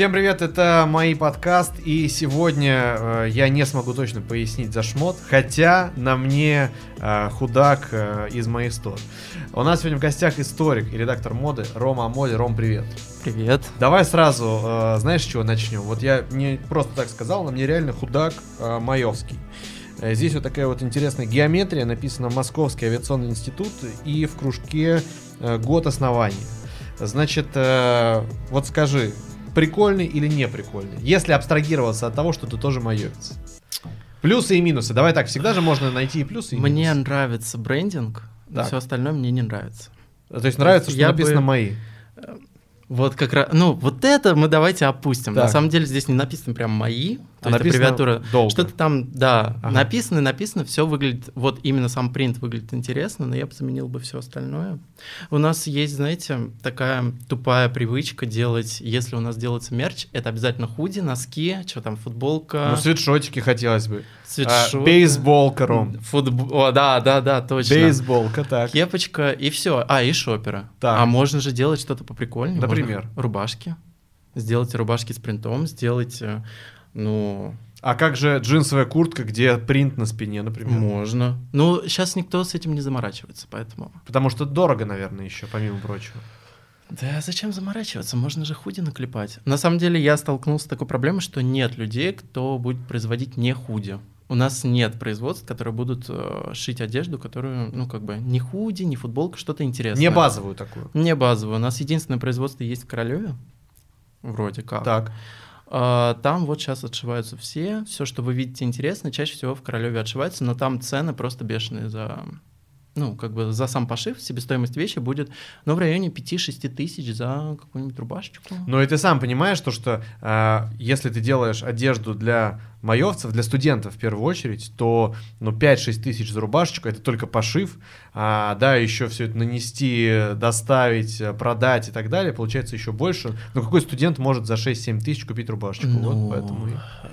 Всем привет, это мои подкаст, и сегодня э, я не смогу точно пояснить за шмот, хотя на мне э, худак э, из моей стор. У нас сегодня в гостях историк и редактор моды Рома Амоли. Ром, привет. Привет. Давай сразу, э, знаешь, с чего начнем? Вот я не просто так сказал, но мне реально худак э, Маевский. Э, Здесь вот такая вот интересная геометрия, написана Московский авиационный институт и в кружке э, год основания. Значит, э, вот скажи, прикольный или не прикольный? Если абстрагироваться от того, что ты тоже маевец. Плюсы и минусы. Давай так, всегда же можно найти и плюсы, и Мне минусы. нравится брендинг, Так. все остальное мне не нравится. То есть нравится, что я написано бы- мои. Вот как раз, ну, вот это мы давайте опустим. Так. На самом деле здесь не написано прям мои, то А есть аббревиатура. долго. Что-то там, да, Ага. написано, написано, все выглядит, вот именно сам принт выглядит интересно, но я бы заменил бы все остальное. У нас есть, знаете, такая тупая привычка делать, если у нас делается мерч, это обязательно худи, носки, что там, футболка, Ну, свитшотики хотелось бы. А, свитшот. бейсболка, Ром. Футбол, о, да, да, да, точно. Бейсболка, так. Кепочка и все. А, и шопера. Так. А можно же делать что-то поприкольнее. Например? Можно рубашки. Сделать рубашки с принтом, сделать, э, ну, А как же джинсовая куртка, где принт на спине, например? можно. Ну, сейчас никто с этим не заморачивается, поэтому... Потому что дорого, наверное, еще, помимо прочего. Да зачем заморачиваться? Можно же худи наклепать. На самом деле я столкнулся с такой проблемой, что нет людей, кто будет производить не худи. У нас нет производств, которые будут э, шить одежду, которую, ну, как бы, не худи, не футболка, что-то интересное. Не базовую такую. Не базовую. У нас единственное производство есть в Королеве. Вроде как. Так. А, Там вот сейчас отшиваются все. Все, что вы видите интересно, чаще всего в Королеве отшивается, но там цены просто бешеные за ну, как бы за сам пошив, себестоимость вещи будет, ну, в районе 5-6 тысяч за какую-нибудь рубашечку. Но и ты сам понимаешь, то, что э, если ты делаешь одежду для маевцев, для студентов в первую очередь, то ну, 5-6 тысяч за рубашечку это только пошив, а, да, еще все это нанести, доставить, э, продать и так далее, получается еще больше. Но какой студент может за 6-7 тысяч купить рубашечку? Ну, Вот поэтому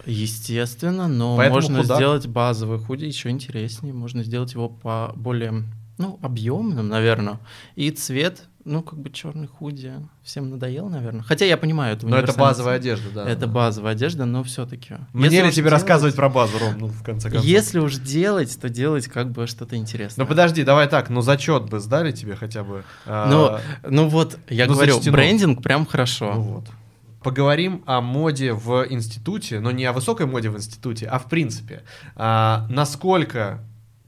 Естественно, но Поэтому можно худак. сделать базовый худи еще интереснее, можно сделать его по более, ну, объемным, наверное. И цвет, ну, как бы черный худи всем надоел, наверное. Хотя я понимаю, это Но это базовая одежда, да. Это базовая одежда, но все-таки. Мне ли тебе рассказывать про базу, Ром, ну, в конце концов? Если уж делать, то делать как бы что-то интересное. Ну подожди, давай так, ну зачет бы сдали тебе хотя бы. а, Ну, ну вот, я ну, говорю, брендинг прям хорошо. Ну вот. Поговорим о моде в институте, но не о высокой моде в институте, а в принципе. А, насколько,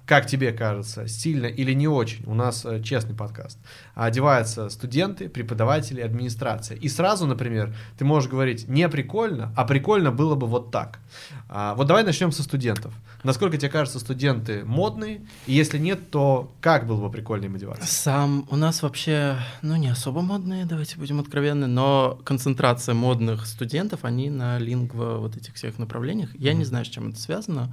как тебе кажется, стильно или не очень, у нас э, честный подкаст, одеваются студенты, преподаватели, администрация. И сразу, например, ты можешь говорить не прикольно, а прикольно было бы вот так. А, вот давай начнем со студентов. Насколько тебе кажется, студенты модные? И если нет, то как было бы прикольно им одеваться? Сам у нас вообще, ну, не особо модные, давайте будем откровенны, но концентрация модных студентов, они на лингво вот этих всех направлениях. Я не Мгм. знаю, с чем это связано.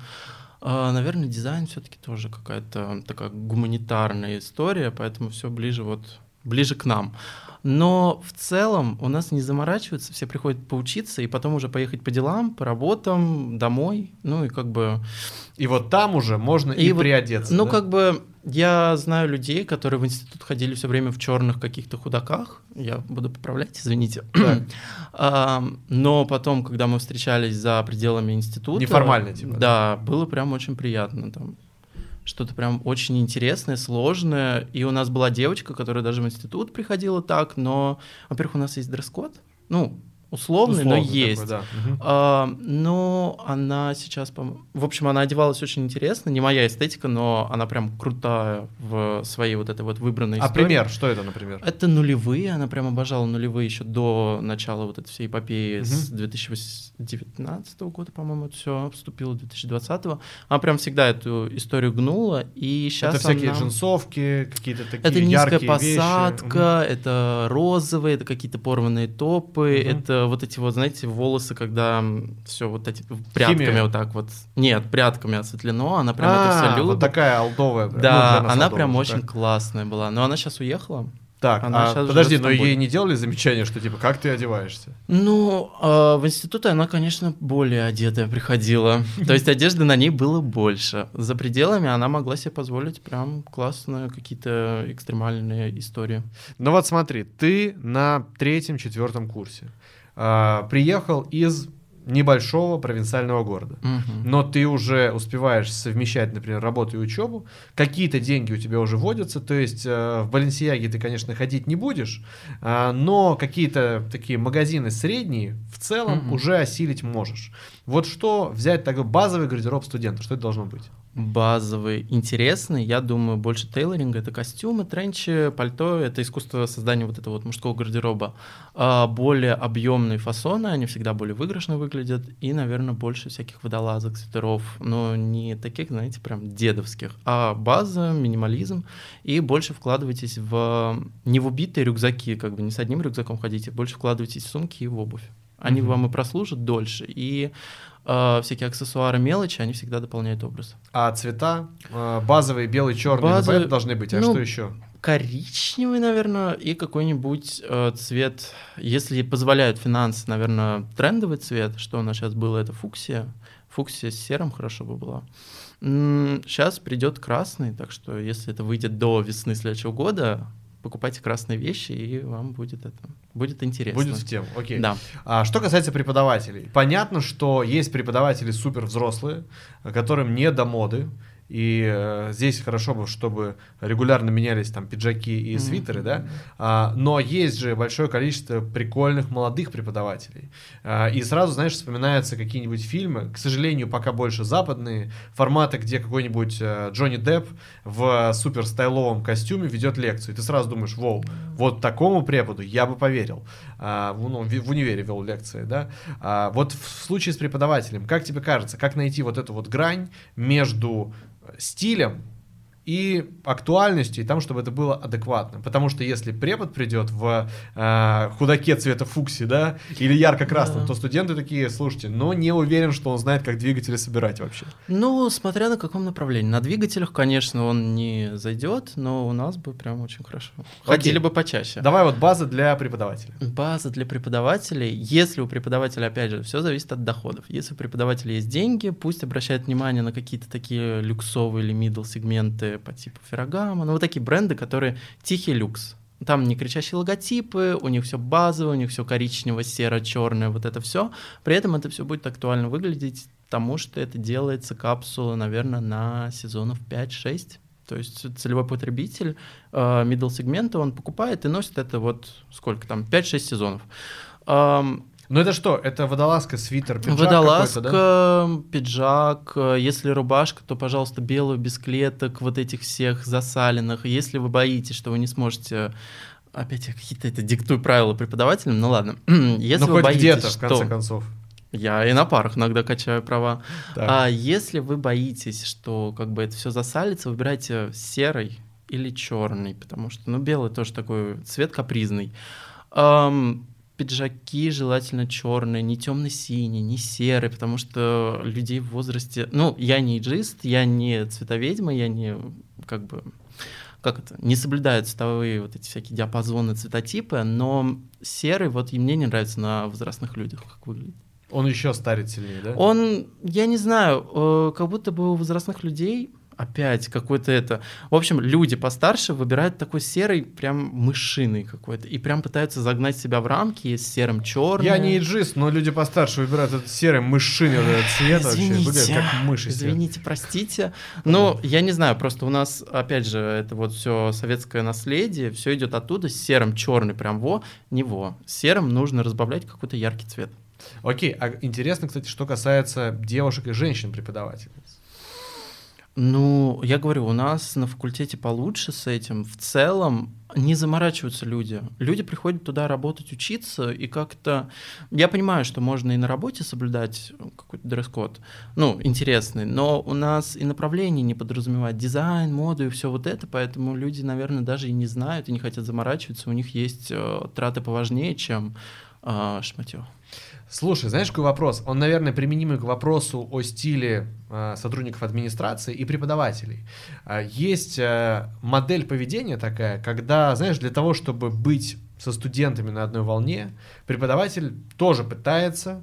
А, Наверное, дизайн все-таки тоже какая-то такая гуманитарная история, поэтому все ближе вот ближе к нам. Но в целом у нас не заморачиваются, все приходят поучиться и потом уже поехать по делам, по работам, домой, ну и как бы И вот там уже можно и, И вот, приодеться. ну, да? как бы я знаю людей, которые в институт ходили все время в черных каких-то худаках. Я буду поправлять, извините. А, Но потом, когда мы встречались за пределами института... Неформально, типа, Да, было прям очень приятно. Там что-то прям очень интересное, сложное. И у нас была девочка, которая даже в институт приходила так, но, во-первых, у нас есть дресс-код. Ну, условный, но есть. такой, да. Мгм. А, но она сейчас, в общем, она одевалась очень интересно, не моя эстетика, но она прям крутая в своей вот этой вот выбранной А истории. пример, что это, например? Это нулевые, она прям обожала нулевые еще до начала вот этой всей эпопеи Мгм. с 2019 года, по-моему, это все вступило 2020. Она прям всегда эту историю гнула, и сейчас это всякие она... джинсовки, какие-то такие Это низкая яркие вещи. посадка, это розовые, это какие-то порванные топы, Мгм. это вот эти вот, знаете, волосы, когда все вот эти прядками Химия? вот так вот. Нет, прядками осветлено, она прям это А, все любит. вот такая алдовая. прям, ну, да, нас она прям очень классная была. Но она сейчас уехала. Так, она а, подожди, но ей не делали замечания, что типа, как ты одеваешься? Ну, а, в институт она, конечно, более одетая приходила. То есть одежды на ней было больше. За пределами она могла себе позволить прям классные какие-то экстремальные истории. Ну вот смотри, ты на третьем-четвертом курсе. Э, приехал из небольшого провинциального города. Мгм. Но ты уже успеваешь совмещать, например, работу и учебу, какие-то деньги у тебя уже водятся, то есть э, в Баленсиаге ты, конечно, ходить не будешь, а, но какие-то такие магазины средние в целом Мгм. уже осилить можешь. Вот что взять такой базовый гардероб студента, что это должно быть? Базовый, интересный. Я думаю, больше тейлоринга. Это костюмы, тренчи, пальто. Это искусство создания вот этого вот мужского гардероба. А более объемные фасоны, они всегда более выигрышно выглядят. И, наверное, больше всяких водолазок, свитеров. Но не таких, знаете, прям дедовских. А база, минимализм. И больше вкладывайтесь в... Не в убитые рюкзаки, как бы не с одним рюкзаком ходите. Больше вкладывайтесь в сумки и в обувь. Они Мгм. вам и прослужат дольше. И э, всякие аксессуары, мелочи, они всегда дополняют образ. А цвета э, базовые, белый, черный, Базовые- должны быть, а ну, что еще? коричневый, наверное, и какой-нибудь э, цвет, если позволяют финансы, наверное, трендовый цвет, что у нас сейчас было, это фуксия. Фуксия с серым хорошо бы была. Сейчас придет красный, так что если это выйдет до весны следующего года, покупайте красные вещи, и вам будет это будет интересно. Будет в тему, окей. Да. А что касается преподавателей, понятно, что есть преподаватели супер взрослые, которым не до моды, и э, здесь хорошо бы, чтобы регулярно менялись там пиджаки и Мгм. свитеры, да. А, но есть же большое количество прикольных молодых преподавателей. А, и сразу, знаешь, вспоминаются какие-нибудь фильмы, к сожалению, пока больше западные форматы, где какой-нибудь э, Джонни Депп в супер стайловом костюме ведет лекцию. И ты сразу думаешь, воу, вот такому преподу я бы поверил. А, в, ну, в, в универе вел лекции, да. А, вот в случае с преподавателем, как тебе кажется, как найти вот эту вот грань между стилем и актуальностью, и там, чтобы это было адекватно. Потому что если препод придет в э, худаке цвета фукси, да, или ярко-красном, Да. то студенты такие, слушайте, но не уверен, что он знает, как двигатели собирать вообще. Ну, смотря на каком направлении. На двигателях, конечно, он не зайдет, но у нас бы прям очень хорошо. Ходили бы почаще. Давай вот база для преподавателя. База для преподавателей. Если у преподавателя, опять же, все зависит от доходов. Если у преподавателя есть деньги, пусть обращает внимание на какие-то такие люксовые или middle сегменты по типу Ferragamo, ну вот такие бренды, которые тихий люкс. Там не кричащие логотипы, у них все базовое, у них все коричнево, серо, черное, вот это все. При этом это все будет актуально выглядеть, потому что это делается капсула, наверное, на сезонов 5-6. То есть целевой потребитель э, middle сегмента он покупает и носит это вот сколько там 5-6 сезонов. Ну это что? Это водолазка, свитер, пиджак Водолазка, какой-то, да? пиджак, э, если рубашка, то, пожалуйста, белую, без клеток, вот этих всех засаленных. Если вы боитесь, что вы не сможете Опять я какие-то это диктую правила преподавателям, ну ладно. Если ну вы хоть боитесь, где-то, в что... конце концов. Я и на парах иногда качаю права. Так. А если вы боитесь, что как бы это все засалится, выбирайте серый или черный, потому что, ну, белый тоже такой цвет капризный. Ам, пиджаки желательно черные, не темно-синий, не серый, потому что людей в возрасте... Ну, я не иджист, я не цветоведьма, я не как бы как это, не соблюдают цветовые вот эти всякие диапазоны, цветотипы, но серый вот и мне не нравится на возрастных людях, как выглядит. Он еще старит сильнее, да? Он, я не знаю, э, как будто бы у возрастных людей опять какой-то это... В общем, люди постарше выбирают такой серый, прям мышиный какой-то, и прям пытаются загнать себя в рамки с серым черным. Я не иджист, но люди постарше выбирают этот серый мышиный вот этот цвет вообще. Извините, Выглядит как мыши. Извините, простите. Но я не знаю, просто у нас, опять же, это вот все советское наследие, все идет оттуда, с серым черный прям во, не во. Серым нужно разбавлять какой-то яркий цвет. Окей, а интересно, кстати, что касается девушек и женщин-преподавательниц. Ну, я говорю, у нас на факультете получше с этим. В целом не заморачиваются люди. Люди приходят туда работать, учиться, и как-то... Я понимаю, что можно и на работе соблюдать какой-то дресс-код, ну, интересный, но у нас и направление не подразумевает дизайн, моду и все вот это, поэтому люди, наверное, даже и не знают, и не хотят заморачиваться. У них есть э, траты поважнее, чем э, шматье. Слушай, знаешь, какой вопрос? Он, наверное, применимый к вопросу о стиле э, сотрудников администрации и преподавателей. Э, есть э, модель поведения такая, когда, знаешь, для того, чтобы быть со студентами на одной волне, преподаватель тоже пытается,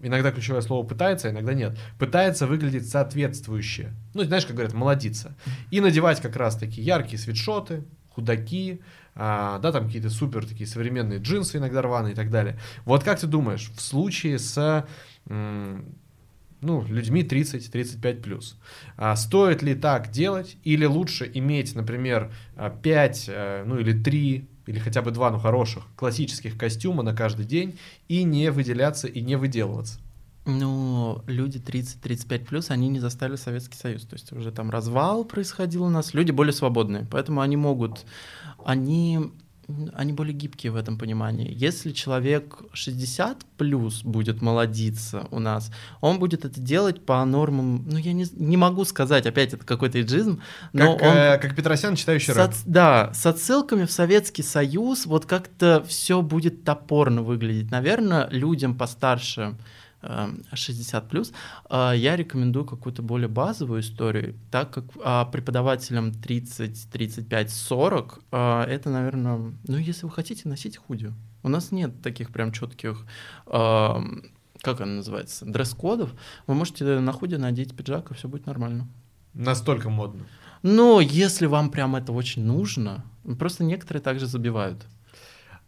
иногда ключевое слово пытается, иногда нет, пытается выглядеть соответствующе. Ну, знаешь, как говорят, молодиться. И надевать как раз-таки яркие свитшоты, худаки, а, да, там какие-то супер такие современные джинсы иногда рваные и так далее. Вот как ты думаешь, в случае с ну, людьми 30-35 плюс. А стоит ли так делать, или лучше иметь, например, 5, э, ну или 3, или хотя бы 2, ну хороших, классических костюма на каждый день, и не выделяться, и не выделываться? Ну, люди 30-35 плюс, они не застали Советский Союз. То есть уже там развал происходил у нас. Люди более свободные, поэтому они могут, они они более гибкие в этом понимании. Если человек 60 плюс будет молодиться у нас, он будет это делать по нормам, ну я не, не могу сказать, опять это какой-то иджизм, но как, он... Э, как Петросян, читающий рэп. Да, с отсылками в Советский Союз вот как-то все будет топорно выглядеть. Наверное, людям постарше 60 плюс, а, я рекомендую какую-то более базовую историю, так как а, преподавателям 30, 35, 40, это, наверное, ну, если вы хотите, носите худи. У нас нет таких прям четких как она называется, дресс-кодов, вы можете на худи надеть пиджак, и все будет нормально. Настолько модно. Но если вам прям это очень нужно, просто некоторые также забивают.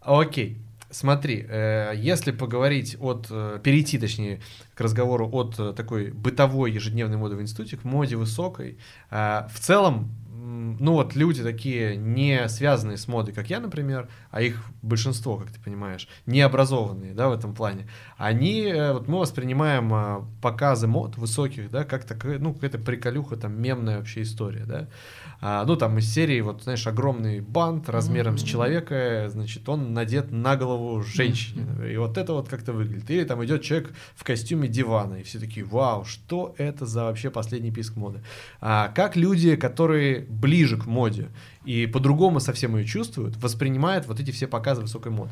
Окей. Смотри, э, если поговорить от, э, перейти, точнее, к разговору от э, такой бытовой ежедневной моды в институте к моде высокой, в целом ну вот люди такие не связанные с модой, как я, например, а их большинство, как ты понимаешь, не образованные, да, в этом плане, они, э, вот мы воспринимаем а, показы мод высоких, да, как такая, ну, какая-то приколюха, там, мемная вообще история, да, а, ну, там из серии, вот, знаешь, огромный бант размером mm-hmm. с человека, значит, он надет на голову женщине, mm-hmm. и вот это вот как-то выглядит, или там идет человек в костюме дивана, и все такие, вау, что это за вообще последний писк моды, а, как люди, которые ближе к моде и по-другому совсем ее чувствуют, воспринимают вот эти все показы высокой моды?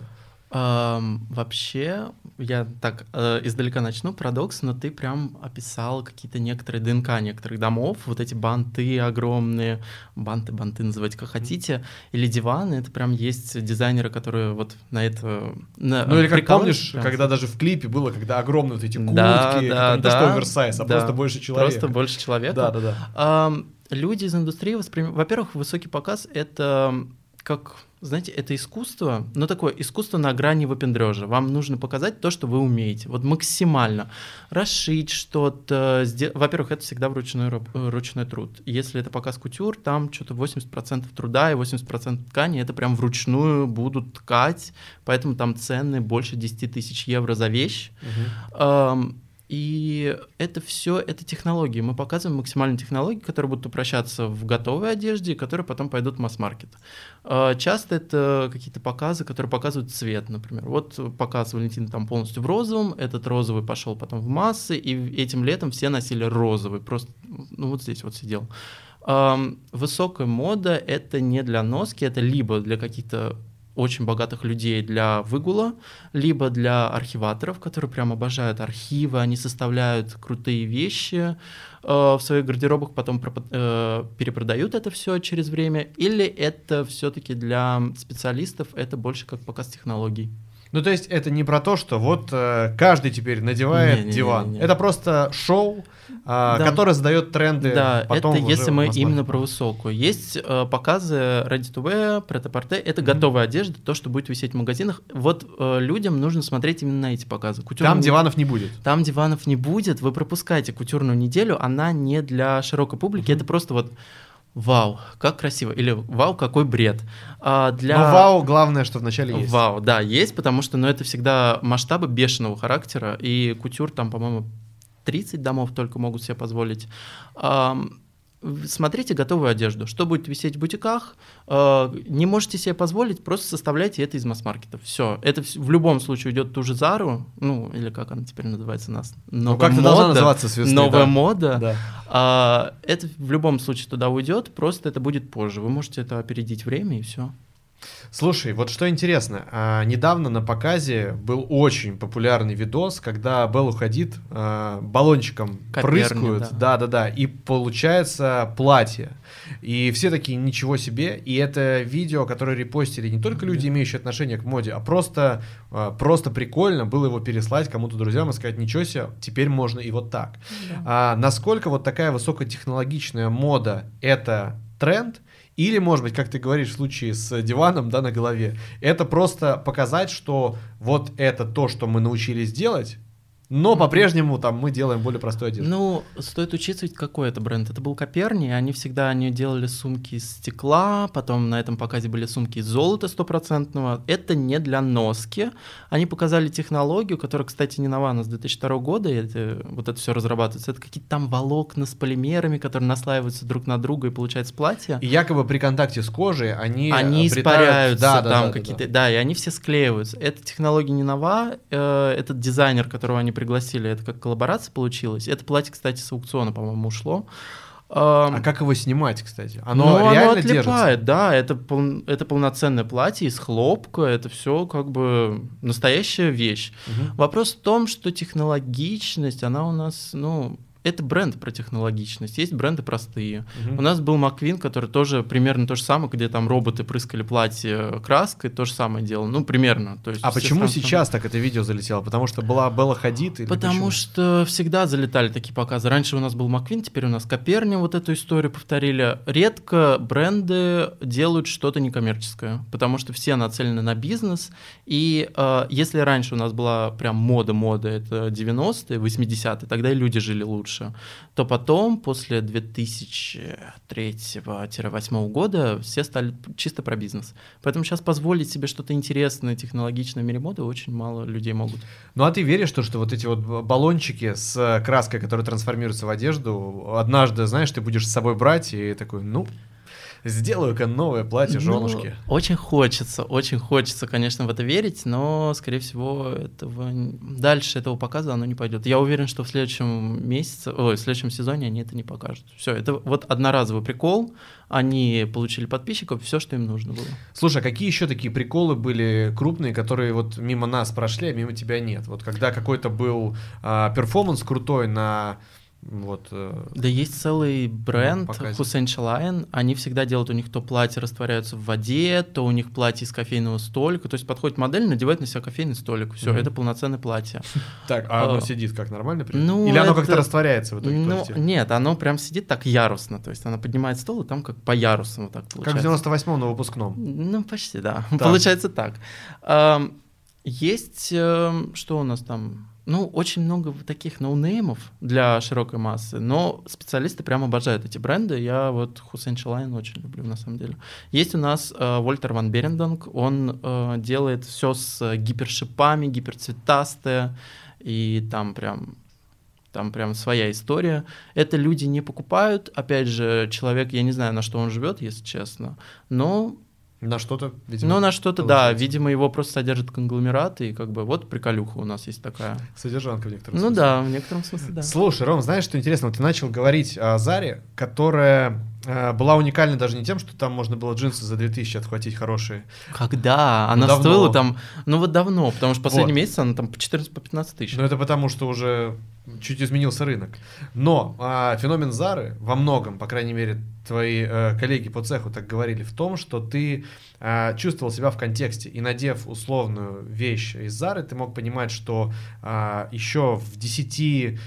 Um, вообще, я так э, издалека начну, парадокс, но ты прям описал какие-то некоторые ДНК некоторых домов, вот эти банты огромные, банты, банты называйте как хотите, или диваны, это прям есть дизайнеры, которые вот на это... На, ну или как помнишь, прям... когда даже в клипе было, когда огромные вот эти куртки, да, да, не да, то что оверсайз, а да, просто больше человека. Просто больше человека. Да, да, да. Um, люди из индустрии воспринимают... Во-первых, высокий показ — это как, знаете, это искусство, но такое искусство на грани выпендрежа. Вам нужно показать то, что вы умеете, вот максимально. Расшить что-то. Сдел... Во-первых, это всегда вручной, ручной труд. Если это показ кутюр, там что-то 80% труда и 80% ткани, это прям вручную будут ткать, поэтому там цены больше 10 тысяч евро за вещь. Угу. И это все, это технологии. Мы показываем максимальные технологии, которые будут упрощаться в готовой одежде, которые потом пойдут в масс-маркет. А, часто это какие-то показы, которые показывают цвет, например. Вот показ Валентина там полностью в розовом, этот розовый пошел потом в массы, и этим летом все носили розовый. Просто, ну вот здесь вот сидел. Высокая мода — это не для носки, это либо для каких-то очень богатых людей для выгула, либо для архиваторов, которые прям обожают архивы, они составляют крутые вещи э, в своих гардеробах, потом э, перепродают это все через время, или это все-таки для специалистов, это больше как показ технологий. Ну, то есть это не про то, что вот э, каждый теперь надевает не, не, диван. Не, не, не. Это просто шоу, э, да. которое задает тренды. Да, потом это если мы именно про высокую. Есть э, показы to Wear, Pret-a-Porter, это mm-hmm. готовая одежда, то, что будет висеть в магазинах. Вот э, людям нужно смотреть именно на эти показы. Кутюрную... Там диванов не будет. Там диванов не будет. Вы пропускаете кутюрную неделю, она не для широкой публики, mm-hmm. это просто вот Вау, как красиво. Или вау, какой бред. А для... Но вау, главное, что вначале есть. Вау, да, есть, потому что ну, это всегда масштабы бешеного характера. И кутюр там, по-моему, 30 домов только могут себе позволить смотрите готовую одежду. Что будет висеть в бутиках, э, не можете себе позволить, просто составляйте это из масс-маркетов. Все. Это в любом случае уйдет ту же Зару, ну, или как она теперь называется у нас? Новая ну, как-то должна называться с весны, Новая да. мода. Да. А, это в любом случае туда уйдет, просто это будет позже. Вы можете это опередить время и все. Слушай, вот что интересно, а, недавно на показе был очень популярный видос, когда Беллу Хадид а, баллончиком Коперни, прыскают, да-да-да, и получается платье. И все такие, ничего себе, и это видео, которое репостили не только люди, имеющие отношение к моде, а просто, а, просто прикольно было его переслать кому-то друзьям и сказать, ничего себе, теперь можно и вот так. Да. А, насколько вот такая высокотехнологичная мода — это тренд, Или, может быть, как ты говоришь в случае с диваном, да, на голове, это просто показать, что вот это то, что мы научились делать, но по-прежнему там мы делаем более простую одежду. Ну, стоит учиться, ведь какой это бренд. Это был Коперни, они всегда они делали сумки из стекла, потом на этом показе были сумки из золота стопроцентного. Это не для носки. Они показали технологию, которая, кстати, не нова, с 2002 года, это, вот это все разрабатывается. Это какие-то там волокна с полимерами, которые наслаиваются друг на друга, и получается платье. И якобы при контакте с кожей они Они испаряются, да, да, там да, какие-то, да, да. да, и они все склеиваются. Эта технология не нова, э, этот дизайнер, которого они пригласили, это как коллаборация получилась. Это платье, кстати, с аукциона, по-моему, ушло. А как его снимать, кстати? Оно ну, реально оно отлипает, держится? да, это, пол, это полноценное платье из хлопка, это все как бы настоящая вещь. Угу. Вопрос в том, что технологичность, она у нас, ну, это бренд про технологичность. Есть бренды простые. Угу. У нас был Маквин, который тоже примерно то же самое, где там роботы прыскали платье краской, то же самое делал. Ну, примерно. То есть а почему сейчас так это видео залетело? Потому что была Белла Хадид? Или Потому почему? что всегда залетали такие показы. Раньше у нас был Маквин, теперь у нас Коперни вот эту историю повторили. Редко бренды делают что-то некоммерческое, потому что все нацелены на бизнес. И э, если раньше у нас была прям мода-мода, это 90-е, 80-е, тогда и люди жили лучше лучше, то потом, после 2003-2008 года, все стали чисто про бизнес. Поэтому сейчас позволить себе что-то интересное, технологичное в мире моды очень мало людей могут. Ну а ты веришь, что, что вот эти вот баллончики с краской, которые трансформируются в одежду, однажды, знаешь, ты будешь с собой брать и такой, ну, сделаю-ка новое платье женушки. Ну, очень хочется, очень хочется, конечно, в это верить, но, скорее всего, этого дальше этого показа оно не пойдет. Я уверен, что в следующем месяце, ой, в следующем сезоне они это не покажут. Все, это вот одноразовый прикол. Они получили подписчиков, все, что им нужно было. Слушай, а какие еще такие приколы были крупные, которые вот мимо нас прошли, а мимо тебя нет? Вот когда какой-то был а, перформанс крутой на вот, э, да есть целый бренд Hussein они всегда делают, у них то платья растворяются в воде, то у них платье из кофейного столика, то есть подходит модель, надевает на себя кофейный столик, все, mm-hmm. это полноценное платье. Так, а оно а, сидит как нормально? Ну, Или оно как-то растворяется в итоге? Ну, нет, оно прям сидит так ярусно, то есть она поднимает стол, и там как по ярусу вот так получается. Как в 98-м на выпускном? Ну, почти, да, получается так. Есть, эм, что у нас там ну, очень много таких ноунеймов для широкой массы, но специалисты прям обожают эти бренды. Я вот Хусейн Шалайн очень люблю, на самом деле. Есть у нас э, Вольтер Ван Берендонг, он э, делает все с гипершипами, гиперцветастое, и там прям там прям своя история. Это люди не покупают. Опять же, человек, я не знаю, на что он живет, если честно, но на что-то, видимо. Ну, на что-то, да. Видимо, его просто содержит конгломерат, и как бы вот приколюха у нас есть такая. Содержанка в некотором ну, смысле. Ну да, в некотором смысле, да. Слушай, Ром, знаешь, что интересно? Вот ты начал говорить о Заре, которая была уникальна даже не тем, что там можно было джинсы за 2000 отхватить хорошие. Когда? Она давно. стоила там, ну вот давно, потому что последний вот. месяц она там по 14-15 по 15 тысяч. Ну это потому, что уже чуть изменился рынок. Но а, феномен Зары во многом, по крайней мере, твои э, коллеги по цеху так говорили, в том, что ты э, чувствовал себя в контексте и надев условную вещь из Зары, ты мог понимать, что э, еще в 10, э,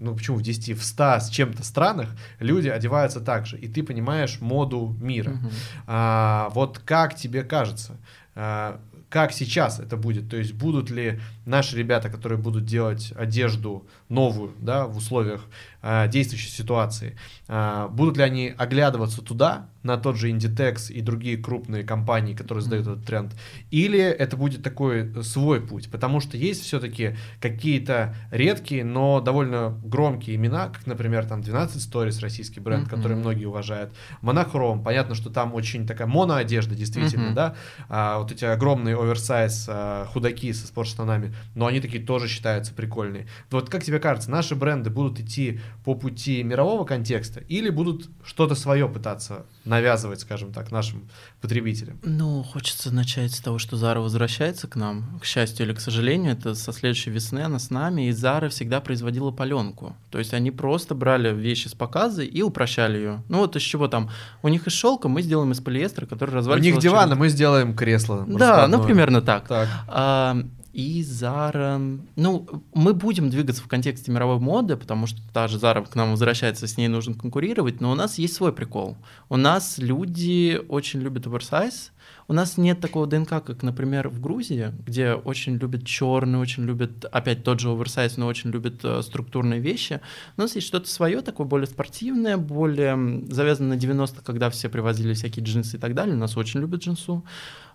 ну почему в 10, в 100 с чем-то странах люди одеваются так же, и ты понимаешь моду мира. Uh-huh. А, вот как тебе кажется, а, как сейчас это будет, то есть будут ли наши ребята, которые будут делать одежду новую, да, в условиях э, действующей ситуации, э, будут ли они оглядываться туда, на тот же Inditex и другие крупные компании, которые задают этот тренд, или это будет такой свой путь, потому что есть все-таки какие-то редкие, но довольно громкие имена, как, например, там 12 Stories, российский бренд, mm-hmm. который многие уважают, Монохром, понятно, что там очень такая моноодежда, действительно, mm-hmm. да, а, вот эти огромные оверсайз а, худаки со спортштанами, но они такие тоже считаются прикольные. Вот как тебе кажется, наши бренды будут идти по пути мирового контекста или будут что-то свое пытаться навязывать, скажем так, нашим потребителям? Ну, хочется начать с того, что Зара возвращается к нам. К счастью или к сожалению, это со следующей весны она с нами, и Зара всегда производила паленку. То есть они просто брали вещи с показа и упрощали ее. Ну вот из чего там? У них из шелка мы сделаем из полиэстера, который развалится. У них дивана, мы сделаем кресло. Да, ну примерно так. так. А, и Zara. Ну, мы будем двигаться в контексте мировой моды, потому что та же Zara к нам возвращается, с ней нужно конкурировать, но у нас есть свой прикол. У нас люди очень любят оверсайз, у нас нет такого ДНК, как, например, в Грузии, где очень любят черный, очень любят, опять тот же оверсайз, но очень любят э, структурные вещи. У нас есть что-то свое, такое более спортивное, более завязанное на 90-х, когда все привозили всякие джинсы и так далее. У нас очень любят джинсу.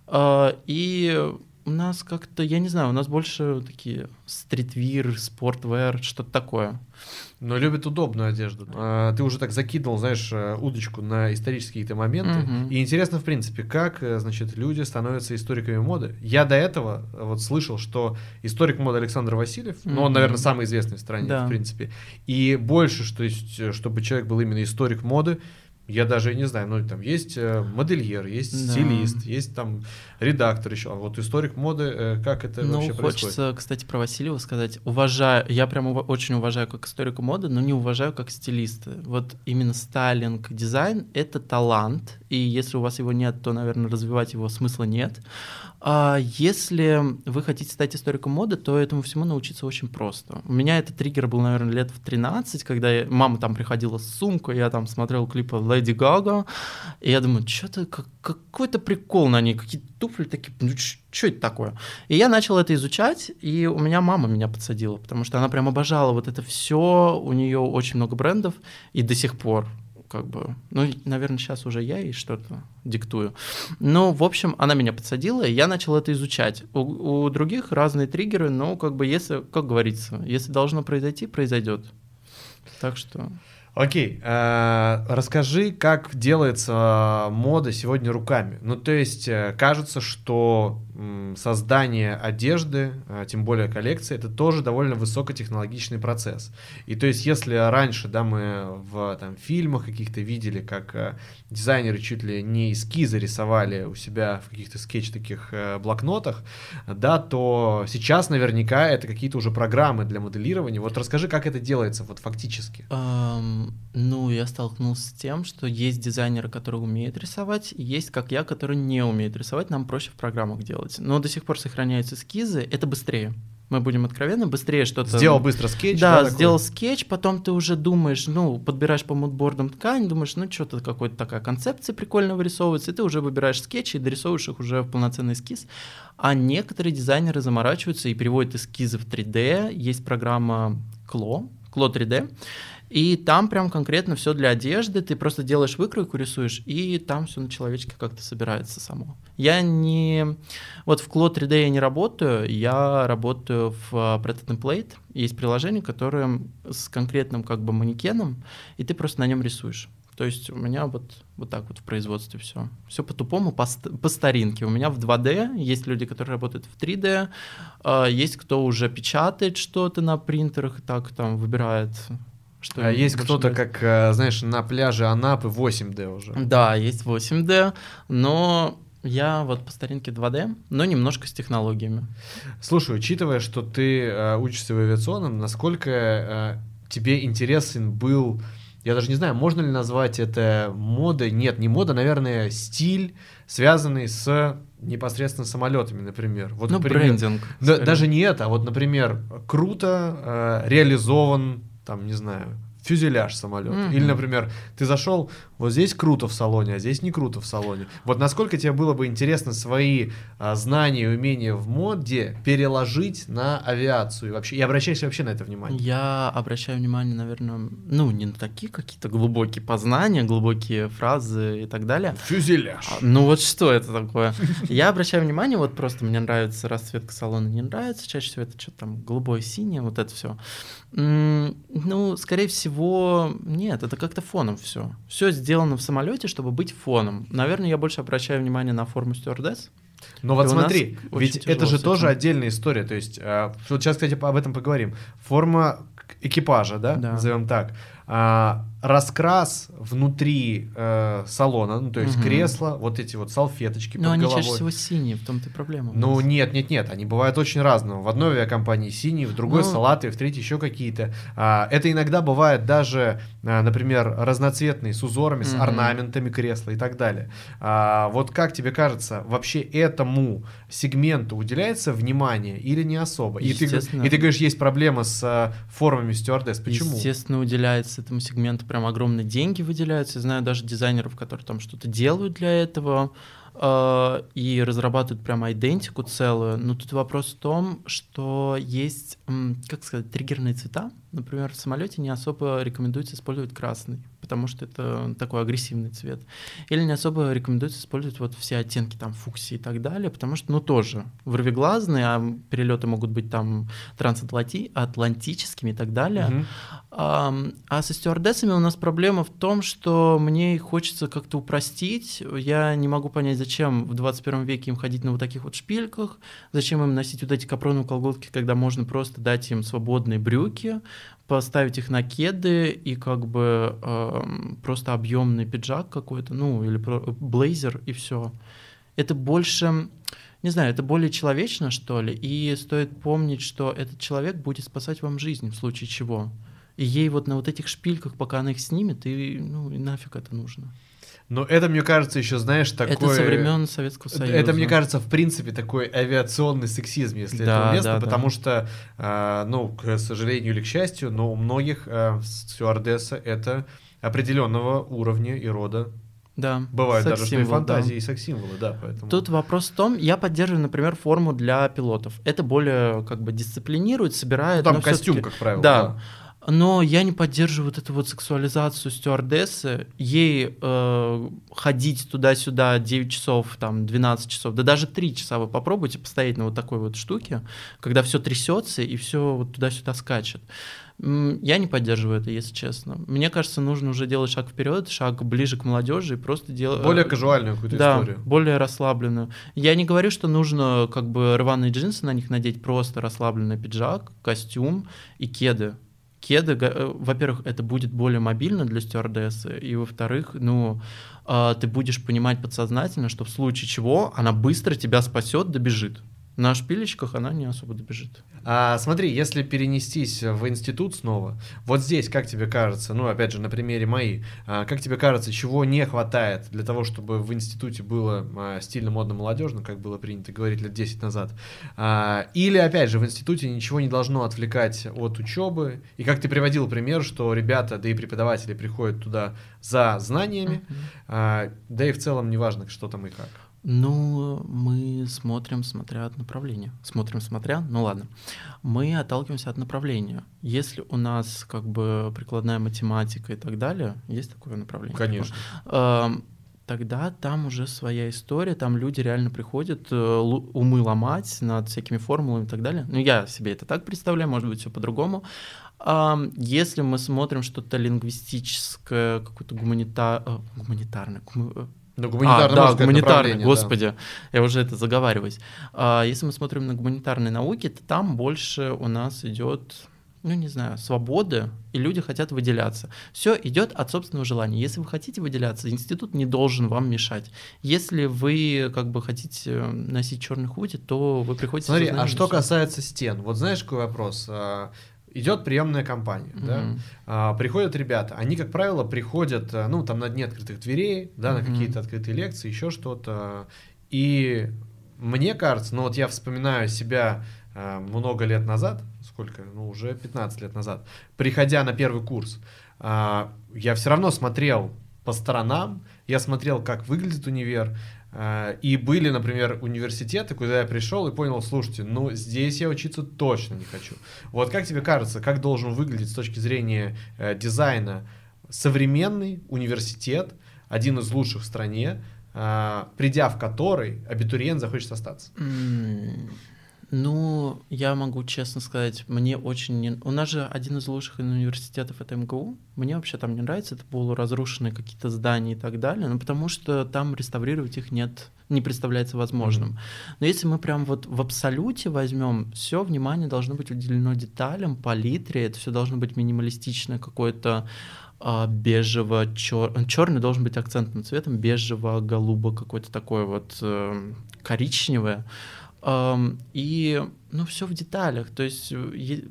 Э, и у нас как-то, я не знаю, у нас больше такие стритвир, спортвер, что-то такое. Но любят удобную одежду. А, ты уже так закидывал, знаешь, э, удочку на исторические какие-то моменты. Мгм. И интересно, в принципе, как, э, значит, люди становятся историками моды. Я до этого э, вот слышал, что историк моды Александр Васильев, ну, он, наверное, самый известный в стране, Да. в принципе. И больше, что есть, чтобы человек был именно историк моды, я даже не знаю, ну, там есть э, модельер, есть Да. стилист, есть там редактор еще. А вот историк моды, э, как это Ну, вообще происходит? хочется, кстати, про Васильева сказать. Уважаю, я прям ува- очень уважаю как историку моды, но не уважаю как стилиста. Вот именно стайлинг, дизайн — это талант, и если у вас его нет, то, наверное, развивать его смысла нет. А если вы хотите стать историком моды, то этому всему научиться очень просто. У меня этот триггер был, наверное, лет в 13, когда я- мама там приходила с сумкой, я там смотрел клипы Леди Гага, и я думаю, что-то какой-то прикол на ней, какие-то туфли такие, ну что это такое? И я начал это изучать, и у меня мама меня подсадила, потому что она прям обожала вот это все, у нее очень много брендов, и до сих пор как бы, ну, наверное, сейчас уже я ей что-то диктую. Но, в общем, она меня подсадила, и я начал это изучать. У, у других разные триггеры, но, как бы, если, как говорится, если должно произойти, произойдет. Так что... Окей, э, расскажи, как делается мода сегодня руками. Ну, то есть, э, кажется, что создание одежды, э, тем более коллекции, это тоже довольно высокотехнологичный процесс. И то есть, если раньше, да, мы в там, фильмах каких-то видели, как э, дизайнеры чуть ли не эскизы рисовали у себя в каких-то скетч таких э, блокнотах, да, то сейчас наверняка это какие-то уже программы для моделирования. Вот расскажи, как это делается вот фактически. Эм, ну, я столкнулся с тем, что есть дизайнеры, которые умеют рисовать, есть, как я, которые не умеют рисовать, нам проще в программах делать. Но до сих пор сохраняются эскизы, это быстрее. Мы будем откровенны, быстрее что-то... Сделал быстро скетч. Да, такой? сделал скетч, потом ты уже думаешь, ну, подбираешь по мудбордам ткань, думаешь, ну, что-то какой-то такая концепция прикольно вырисовывается, и ты уже выбираешь скетчи и дорисовываешь их уже в полноценный эскиз. А некоторые дизайнеры заморачиваются и переводят эскизы в 3D. Есть программа Clo, Clo 3D, и там прям конкретно все для одежды, ты просто делаешь выкройку, рисуешь, и там все на человечке как-то собирается само. Я не... Вот в Clo 3D я не работаю, я работаю в а, Pret Template. Есть приложение, которое с конкретным как бы манекеном, и ты просто на нем рисуешь. То есть у меня вот, вот так вот в производстве все. Все по-тупому, по, по старинке. У меня в 2D, есть люди, которые работают в 3D, э, есть кто уже печатает что-то на принтерах и так там выбирает. Что А есть кто-то, как, э, знаешь, на пляже Анапы 8D уже. Да, есть 8D, но я вот по старинке 2D, но немножко с технологиями. Слушай, учитывая, что ты э, учишься в авиационном, насколько э, тебе интересен был, я даже не знаю, можно ли назвать это модой? Нет, не мода, наверное, стиль, связанный с непосредственно самолетами, например. Вот, ну, например, брендинг. Да- скорее. даже не это, а вот, например, круто э, реализован, там, не знаю, фюзеляж самолета. Мгм. Или, например, ты зашел, вот здесь круто в салоне, а здесь не круто в салоне. Вот насколько тебе было бы интересно свои а, знания и умения в моде переложить на авиацию и вообще, и обращаешь вообще на это внимание? Я обращаю внимание, наверное, ну, не на такие какие-то глубокие познания, глубокие фразы и так далее. Фюзеляж. А, Ну вот что это такое? Я обращаю внимание, вот просто мне нравится расцветка салона, не нравится, чаще всего это что-то там голубое, синее, вот это все. Ну, скорее всего, нет, это как-то фоном все. Все сделано в самолете, чтобы быть фоном. Наверное, я больше обращаю внимание на форму стюардесс. Но вот смотри, ведь это же тоже отдельная история. То есть, а, вот сейчас, кстати, об этом поговорим. Форма экипажа, да, Да. назовем так. А, раскрас внутри э, салона, ну то есть Мгм. кресло, вот эти вот салфеточки Но под они головой. чаще всего синие, в том-то и проблема. Ну нет, нет, нет, они бывают очень разные. В одной авиакомпании синие, в другой Ну- салаты, в третьей еще какие-то. А, это иногда бывает даже, а, например, разноцветные с узорами, с Мгм. орнаментами кресла и так далее. А, вот как тебе кажется, вообще этому сегменту уделяется внимание или не особо? И ты, и ты говоришь, есть проблема с а, формами стюардесс. Почему? Естественно, уделяется этому сегменту прям огромные деньги выделяются. Я знаю даже дизайнеров, которые там что-то делают для этого э, и разрабатывают прям идентику целую. Но тут вопрос в том, что есть, как сказать, триггерные цвета. Например, в самолете не особо рекомендуется использовать красный, потому что это такой агрессивный цвет. Или не особо рекомендуется использовать вот все оттенки там фуксии и так далее, потому что, ну, тоже вырвиглазные, а перелеты могут быть там трансатлантическими и так далее. Мгм. Ам, А со стюардессами у нас проблема в том, что мне их хочется как-то упростить. Я не могу понять, зачем в 21 веке им ходить на вот таких вот шпильках, зачем им носить вот эти капроновые колготки, когда можно просто дать им свободные брюки, поставить их на кеды и как бы ам, просто объемный пиджак какой-то, ну или про- блейзер и все. Это больше, не знаю, это более человечно, что ли, и стоит помнить, что этот человек будет спасать вам жизнь в случае чего. И ей вот на вот этих шпильках, пока она их снимет, и, ну, и нафиг это нужно. Но это, мне кажется, еще, знаешь, такое... Это со времен Советского Союза. Это, мне кажется, в принципе, такой авиационный сексизм, если Да, это уместно, да, да. потому что, а, ну, к сожалению или к счастью, но у многих а, стюардесса это определенного уровня и рода. да, Бывают даже секс-символ, да. фантазии и секс-символы, да, поэтому... Тут вопрос в том, я поддерживаю, например, форму для пилотов. Это более как бы дисциплинирует, Ну, собирает. там но костюм, как правило. Да. Но я не поддерживаю вот эту вот сексуализацию стюардессы. Ей э, ходить туда-сюда 9 часов, там, 12 часов, да даже 3 часа вы попробуйте постоять на вот такой вот штуке, когда все трясется и все вот туда-сюда скачет. Я не поддерживаю это, если честно. Мне кажется, нужно уже делать шаг вперед, шаг ближе к молодежи и просто делать... Более казуальную какую-то Да, историю. более расслабленную. Я не говорю, что нужно как бы рваные джинсы на них надеть, просто расслабленный пиджак, костюм и кеды. Кеды, э, во-первых, это будет более мобильно для стюардессы, и во-вторых, ну, а, ты будешь понимать подсознательно, что в случае чего она быстро тебя спасет, добежит. На шпилечках она не особо добежит. А, смотри, если перенестись в институт снова, вот здесь, как тебе кажется, ну, опять же, на примере моей, а, как тебе кажется, чего не хватает для того, чтобы в институте было а, стильно, модно, молодежно, как было принято говорить лет 10 назад? А, или, опять же, в институте ничего не должно отвлекать от учебы? И как ты приводил пример, что ребята, да и преподаватели приходят туда за знаниями, а, да и в целом неважно, что там и как. Ну, мы смотрим, смотря от направления. Смотрим, смотря, ну ладно. Мы отталкиваемся от направления. Если у нас как бы прикладная математика и так далее, есть такое направление? Конечно. Эм, Тогда там уже своя история, там люди реально приходят э, умы ломать над всякими формулами и так далее. Ну, я себе это так представляю, может быть, все по-другому. Ам, Если мы смотрим что-то лингвистическое, какое-то гуманита... э, гуманитарное, гуму- Ну, а, гуманитарное, да, сказать, гуманитарный, направление, да. господи, я уже это заговариваюсь. А, если мы смотрим на гуманитарные науки, то там больше у нас идет, ну не знаю, свободы, и люди хотят выделяться. Все идет от собственного желания. Если вы хотите выделяться, институт не должен вам мешать. Если вы как бы хотите носить черный худи, то вы приходите. Смотри, а что касается стен, вот знаешь, какой вопрос? Идет приемная компания, да? Мгм. А, приходят ребята, они, как правило, приходят, а, ну, там на дне открытых дверей, да, на Мгм. какие-то открытые лекции, еще что-то. И мне кажется, ну, вот я вспоминаю себя а, много лет назад, сколько, ну, уже 15 лет назад, приходя на первый курс, а, я все равно смотрел по сторонам, я смотрел, как выглядит универ, а, и были, например, университеты, куда я пришел и понял, слушайте, ну здесь я учиться точно не хочу. Вот как тебе кажется, как должен выглядеть с точки зрения э, дизайна современный университет, один из лучших в стране, а, придя в который абитуриент захочет остаться? Ну, я могу честно сказать, мне очень не... У нас же один из лучших университетов это МГУ. Мне вообще там не нравится, это полуразрушенные какие-то здания и так далее, ну потому что там реставрировать их нет, не представляется возможным. Но если мы прям вот в абсолюте возьмем, все внимание должно быть уделено деталям, палитре, это все должно быть минималистичное какое-то а, бежево черный черный должен быть акцентным цветом бежево голубо какой-то такой вот э, коричневое и, ну, все в деталях. То есть э,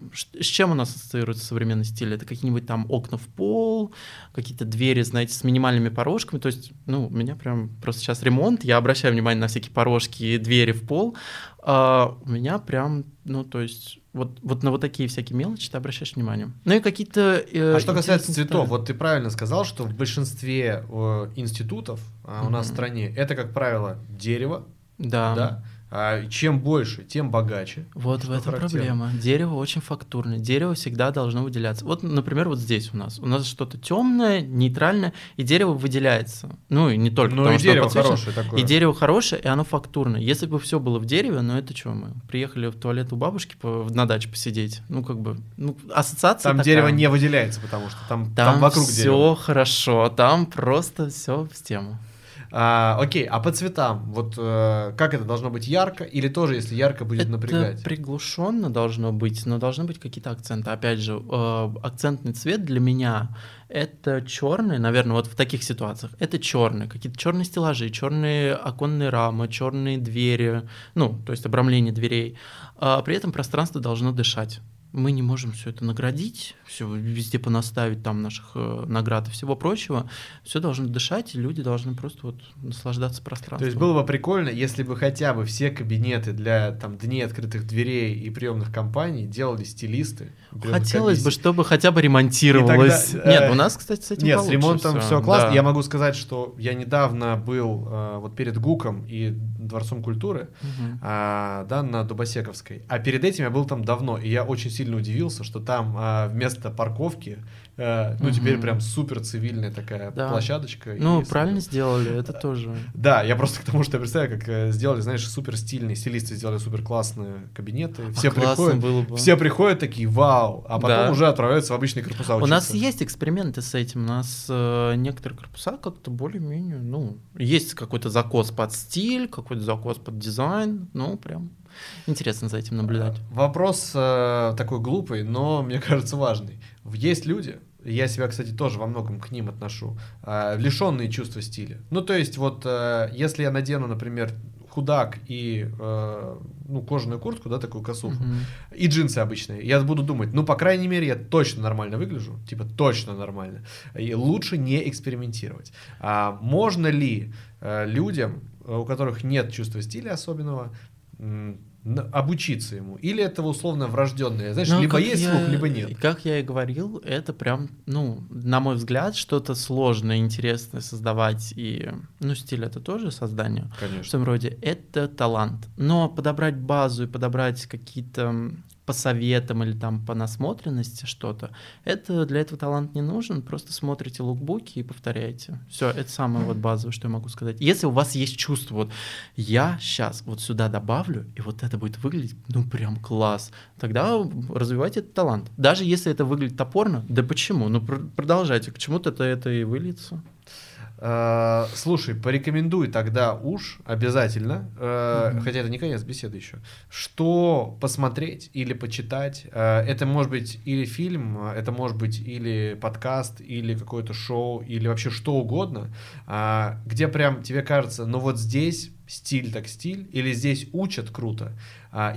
с чем у нас ассоциируется современный стиль? Это какие-нибудь там окна в пол, какие-то двери, знаете, с минимальными порожками. То есть, ну, у меня прям просто сейчас ремонт, я обращаю внимание на всякие порожки и двери в пол. А у меня прям, ну, то есть вот, вот на вот такие всякие мелочи ты обращаешь внимание. Ну и какие-то... Э, а что касается цветов, вот ты правильно сказал, что в большинстве э, институтов э, у нас mm-hmm. в стране это, как правило, дерево. Да. да а чем больше, тем богаче. Вот в этом проблема. Дерево очень фактурное. Дерево всегда должно выделяться. Вот, например, вот здесь у нас. У нас что-то темное, нейтральное, и дерево выделяется. Ну и не только. Ну и дерево хорошее такое. И дерево хорошее, и оно фактурное. Если бы все было в дереве, ну это что мы? Приехали в туалет у бабушки по, на даче посидеть. Ну как бы, ну ассоциация Там такая. дерево не выделяется, потому что там, там, там вокруг все дерева. хорошо, там просто все в тему. А, окей, а по цветам, вот э, как это должно быть ярко или тоже, если ярко будет это напрягать? приглушенно должно быть, но должны быть какие-то акценты. Опять же, э, акцентный цвет для меня это черный, наверное, вот в таких ситуациях. Это черный, какие-то черные стеллажи, черные оконные рамы, черные двери, ну, то есть обрамление дверей. А при этом пространство должно дышать мы не можем все это наградить, все везде понаставить там наших э, наград и всего прочего. Все должно дышать, и люди должны просто вот наслаждаться пространством. То есть было бы прикольно, если бы хотя бы все кабинеты для там дней открытых дверей и приемных компаний делали стилисты. Хотелось комиссий. бы, чтобы хотя бы ремонтировалось. Тогда, Нет, э, у нас, кстати, с этим Нет, с ремонтом все классно. Да. Я могу сказать, что я недавно был э, вот перед ГУКом и Дворцом культуры, угу. э, да, на Дубосековской. А перед этим я был там давно, и я очень сильно удивился, что там э, вместо парковки Э, ну, угу. теперь прям супер цивильная такая да. площадочка. Ну, и правильно супер... сделали, это тоже. Да, я просто к тому, что я представляю, как э, сделали, знаешь, супер стильные, стилисты сделали супер классные кабинеты. А все а приходят, было бы. все приходят такие, вау, а потом да. уже отправляются в обычные корпуса учиться. У нас есть эксперименты с этим, у нас э, некоторые корпуса как-то более-менее, ну, есть какой-то закос под стиль, какой-то закос под дизайн, ну, прям Интересно за этим наблюдать. Вопрос э, такой глупый, но мне кажется важный. Есть люди, я себя, кстати, тоже во многом к ним отношу, э, лишенные чувства стиля. Ну, то есть, вот э, если я надену, например, худак и э, ну, кожаную куртку, да, такую косуху, uh-huh. и джинсы обычные, я буду думать, ну, по крайней мере, я точно нормально выгляжу, типа, точно нормально. И лучше не экспериментировать. А можно ли э, людям, у которых нет чувства стиля особенного, обучиться ему? Или это условно врожденное? Знаешь, Но ну, либо есть я, слух, либо нет. Как я и говорил, это прям, ну, на мой взгляд, что-то сложное, интересное создавать. И, ну, стиль это тоже создание. Конечно. В своем роде. Это талант. Но подобрать базу и подобрать какие-то по советам или там по насмотренности что-то, это для этого талант не нужен, просто смотрите лукбуки и повторяете. Все, это самое вот базовое, что я могу сказать. Если у вас есть чувство, вот я сейчас вот сюда добавлю, и вот это будет выглядеть, ну прям класс, тогда развивайте этот талант. Даже если это выглядит топорно, да почему? Ну продолжайте, к чему-то это, это и выльется. Э, слушай, порекомендуй тогда уж обязательно, mm-hmm. хотя это не конец беседы еще, что посмотреть или почитать. Э, это может быть или фильм, это может быть или подкаст, или какое-то шоу, или вообще что угодно, где прям тебе кажется, ну вот здесь стиль так стиль, или здесь учат круто,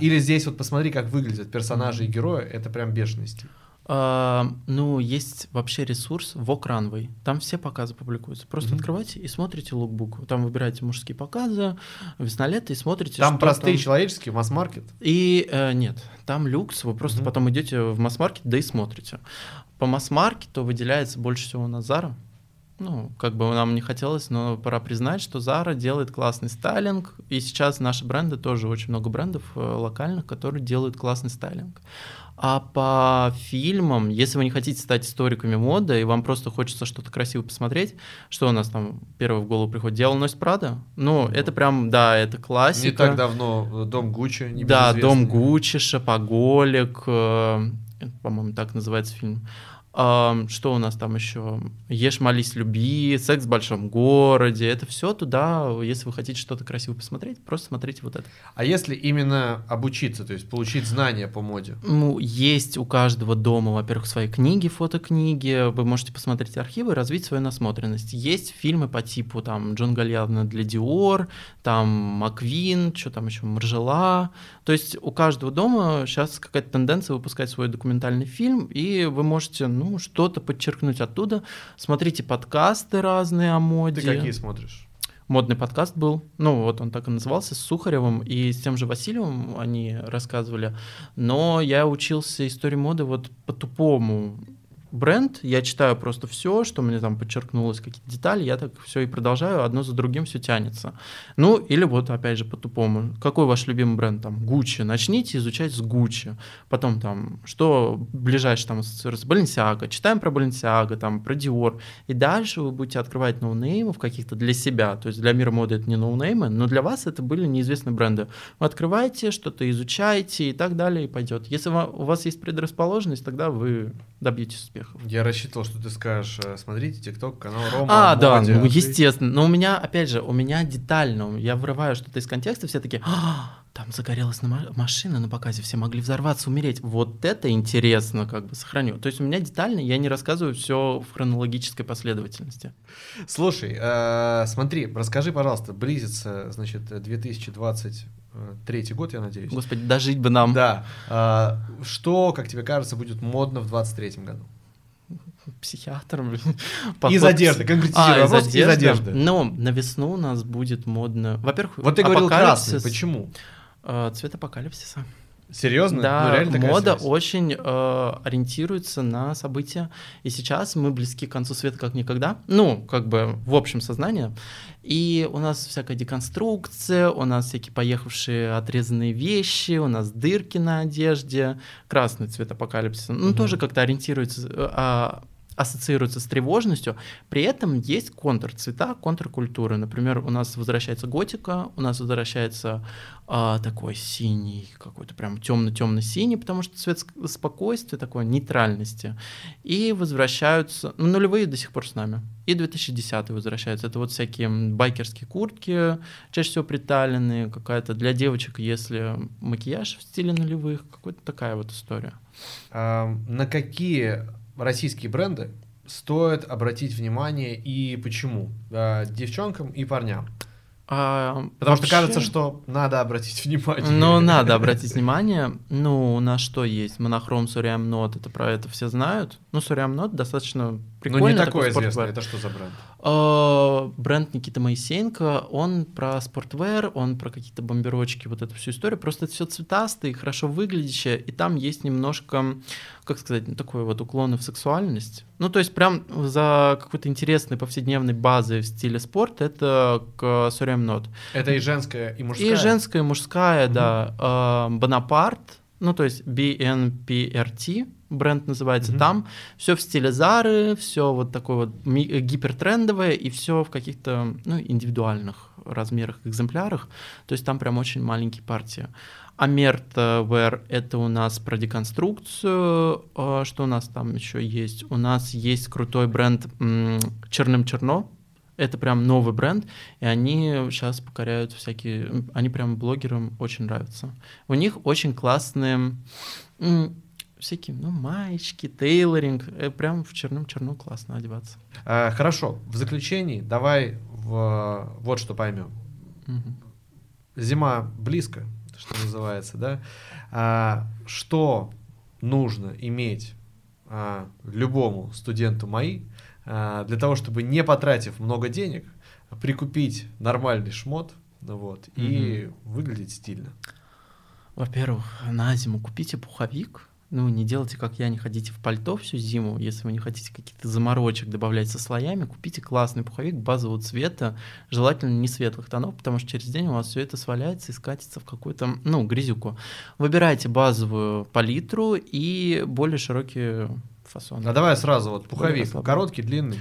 или здесь вот посмотри, как выглядят персонажи mm-hmm. и герои, это прям бешеный стиль. Uh, ну, есть вообще ресурс Runway. Там все показы публикуются. Просто mm-hmm. открывайте и смотрите лукбук. Там выбираете мужские показы, весна-лето и смотрите. Там простые там... человеческие, масс-маркет? И э, нет, там люкс. Вы просто mm-hmm. потом идете в масс-маркет, да и смотрите. По масс-маркету выделяется больше всего на Zara. Ну, как бы нам не хотелось, но пора признать, что Zara делает классный стайлинг, и сейчас наши бренды тоже очень много брендов э, локальных, которые делают классный стайлинг. А по фильмам, если вы не хотите стать историками моды, и вам просто хочется что-то красиво посмотреть, что у нас там первое в голову приходит? «Дьявол носит Прада»? Ну, это прям, да, это классика. Не так давно «Дом Гуччи», Да, «Дом Гуччи», «Шапоголик», э, по-моему, так называется фильм. Что у нас там еще? Ешь, молись, люби, секс в большом городе. Это все туда, если вы хотите что-то красиво посмотреть, просто смотрите вот это. А если именно обучиться, то есть получить знания по моде? Ну, есть у каждого дома, во-первых, свои книги, фотокниги. Вы можете посмотреть архивы и развить свою насмотренность. Есть фильмы по типу там Джон Гальявна для Диор, там Маквин, что там еще, Маржела. То есть у каждого дома сейчас какая-то тенденция выпускать свой документальный фильм, и вы можете, ну, ну, что-то подчеркнуть оттуда. Смотрите подкасты разные о моде. Ты какие смотришь? Модный подкаст был, ну вот он так и назывался, с Сухаревым и с тем же Васильевым они рассказывали. Но я учился истории моды вот по-тупому бренд, я читаю просто все, что мне там подчеркнулось, какие-то детали, я так все и продолжаю, одно за другим все тянется. Ну, или вот, опять же, по-тупому, какой ваш любимый бренд, там, Гуччи, начните изучать с Гуччи, потом там, что ближайшее там с Balenciaga, читаем про Balenciaga, там, про Dior, и дальше вы будете открывать ноунеймов каких-то для себя, то есть для мира моды это не ноунеймы, но для вас это были неизвестные бренды. Вы открываете, что-то изучаете и так далее, и пойдет. Если у вас есть предрасположенность, тогда вы добьетесь успеха успехов. Я рассчитывал, что ты скажешь, э, смотрите, ТикТок, канал Рома. А, да, ну, естественно. Но у меня, опять же, у меня детально, я вырываю что-то из контекста, все таки а, там загорелась на машина на показе, все могли взорваться, умереть. Вот это интересно, как бы сохраню. То есть у меня детально, я не рассказываю все в хронологической последовательности. Слушай, э, смотри, расскажи, пожалуйста, близится, значит, 2020 третий год, я надеюсь. Господи, дожить бы нам. Да. А, что, как тебе кажется, будет модно в 23 году? психиатр. Из одежды, конкретизируй а, из одежды. из одежды. Но на весну у нас будет модно. Во-первых, вот ты говорил красный, почему? Э, цвет апокалипсиса. Серьезно? Да, ну, мода связь? очень э, ориентируется на события. И сейчас мы близки к концу света как никогда. Ну, как бы в общем сознании. И у нас всякая деконструкция, у нас всякие поехавшие отрезанные вещи, у нас дырки на одежде, красный цвет апокалипсиса. Ну, угу. тоже как-то ориентируется, э, ассоциируется с тревожностью, при этом есть контрцвета, контркультуры. Например, у нас возвращается готика, у нас возвращается а, такой синий, какой-то прям темно-темно-синий, потому что цвет спокойствия, такой нейтральности. И возвращаются, ну, нулевые до сих пор с нами. И 2010 возвращаются. Это вот всякие байкерские куртки, чаще всего приталенные, какая-то для девочек, если макияж в стиле нулевых, какая-то такая вот история. А, на какие российские бренды стоит обратить внимание и почему? Э, девчонкам и парням. А, Потому вообще... что кажется, что надо обратить внимание. Ну, надо обратить внимание. Ну, на что есть? Монохром, Суриам Нот, это про это все знают. Ну, Суриам Нот достаточно прикольный. Ну, не такой известный, это что за бренд? А, бренд Никита Моисеенко, он про спортвер, он про какие-то бомберочки, вот эту всю историю. Просто это все цветастое, хорошо выглядящее, и там есть немножко, как сказать, ну, такой вот уклон в сексуальность. Ну, то есть прям за какой-то интересной повседневной базой в стиле спорт это к Сурем Нот. Это и женская, и мужская? И женская, и мужская, mm-hmm. да. Бонапарт, ну, то есть BNPRT, бренд называется, mm-hmm. там все в стиле Зары, все вот такое вот гипертрендовое и все в каких-то ну, индивидуальных размерах, экземплярах. То есть там прям очень маленькие партии. Амерта Wear — это у нас про деконструкцию. А, что у нас там еще есть? У нас есть крутой бренд Черным Черно. Это прям новый бренд, и они сейчас покоряют всякие... Они прям блогерам очень нравятся. У них очень классные всякие, ну, маечки, тейлоринг. Э, прям в черном-черну классно одеваться. А, хорошо, в заключении давай в, вот что поймем. Угу. Зима близко, что называется, да? А, что нужно иметь а, любому студенту МАИ а, для того, чтобы не потратив много денег, прикупить нормальный шмот, вот, угу. и выглядеть стильно? Во-первых, на зиму купите пуховик, ну, не делайте, как я, не ходите в пальто всю зиму. Если вы не хотите каких-то заморочек добавлять со слоями, купите классный пуховик базового цвета, желательно не светлых тонов, потому что через день у вас все это сваляется и скатится в какую-то, ну, грязюку. Выбирайте базовую палитру и более широкие фасоны. А давай сразу вот пуховик, короткий, длинный.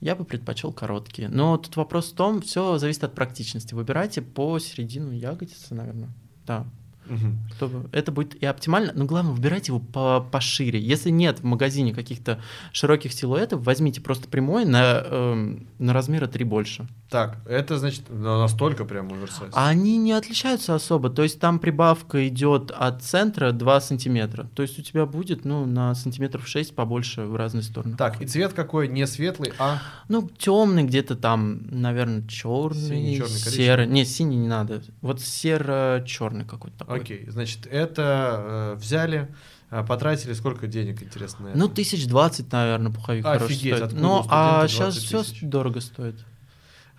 Я бы предпочел короткие. Но тут вопрос в том, все зависит от практичности. Выбирайте по середину ягодицы, наверное. Да. Мгм. Чтобы это будет и оптимально, но главное, выбирайте его по- пошире. Если нет в магазине каких-то широких силуэтов, возьмите просто прямой на, эм, на размера 3 больше. Так, это значит настолько прям оверсайз. Они не отличаются особо. То есть там прибавка идет от центра 2 сантиметра. То есть у тебя будет, ну, на сантиметров 6 побольше в разные стороны. Так, и цвет какой? Не светлый, а Ну, темный где-то там, наверное, черный, Синий, коричневый? серый. Не, синий не надо. Вот серо-черный какой-то такой. Окей. Значит, это э, взяли, э, потратили сколько денег, интересно, на это? Ну, тысяч двадцать, наверное, пуховик хороший Офигеть, стоит. откуда Ну, а сейчас 20 все дорого стоит.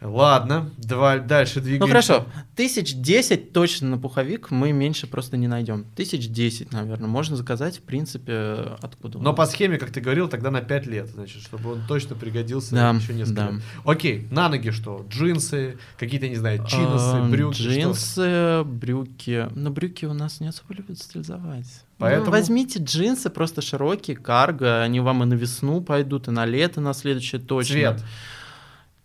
Ладно, давай дальше двигаемся. Ну хорошо, тысяч десять точно на пуховик мы меньше просто не найдем. Тысяч десять, наверное, можно заказать, в принципе, откуда. Но по схеме, как ты говорил, тогда на 5 лет, значит, чтобы он точно пригодился Да, еще несколько да. лет. Окей, на ноги что? Джинсы, какие-то, не знаю, чиносы, брюки, что? Джинсы, брюки. Но брюки у нас не особо любят стилизовать. Ну, Поэтому- возьмите джинсы просто широкие, карго, они вам и на весну пойдут, и на лето на следующее точно. Цвет.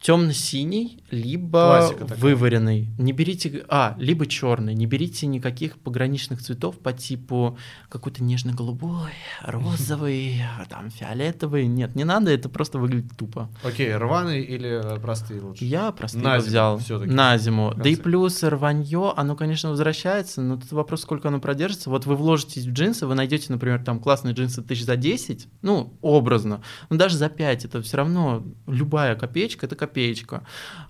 Темно-синий, либо вываренный. Не берите, а, либо черный. Не берите никаких пограничных цветов по типу какой-то нежно-голубой, розовый, там фиолетовый. Нет, не надо, это просто выглядит тупо. Окей, рваные или э, простые лучше? Я просто На зиму взял всё-таки. на зиму. Да и плюс рванье, оно, конечно, возвращается, но тут вопрос, сколько оно продержится. Вот вы вложитесь в джинсы, вы найдете, например, там классные джинсы тысяч за 10, ну, образно, но даже за 5, это все равно любая копеечка, это копеечка.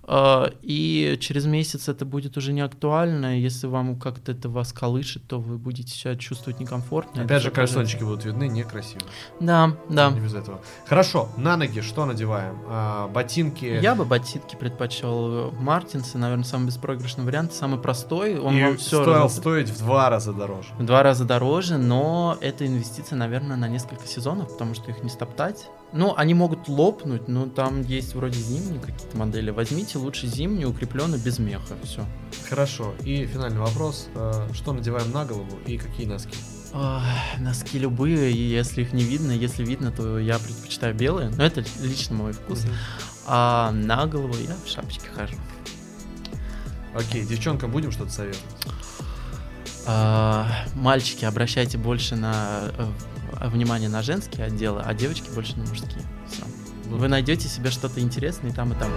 А, И через месяц это будет уже не актуально, если вам как-то это вас колышет, то вы будете себя чувствовать некомфортно. Это Опять же, всё пройдёт. кальсончики будут видны, некрасиво. Да, да. Не без этого. Хорошо, на ноги что надеваем? А, ботинки. Я бы ботинки предпочел. Мартинсы, наверное, самый беспроигрышный вариант, самый простой. Он и вам все стоил стоить в два раза дороже. в два раза дороже, но это инвестиция, наверное, на несколько сезонов, потому что их не стоптать. Ну, они могут лопнуть, но там есть вроде зимние какие-то модели. Возьмите лучше зимнюю, укрепленную без меха. Все. Хорошо. И финальный вопрос. А, Что надеваем на голову и какие носки? носки любые, и если их не видно, если видно, то я предпочитаю белые. Но это лично мой вкус. А на голову я в шапочке хожу. Окей, девчонкам будем что-то советовать? А, Мальчики, обращайте больше на э, внимание на женские отделы, а девочки больше на мужские. Ну, Вы найдете себе что-то интересное и там, и там.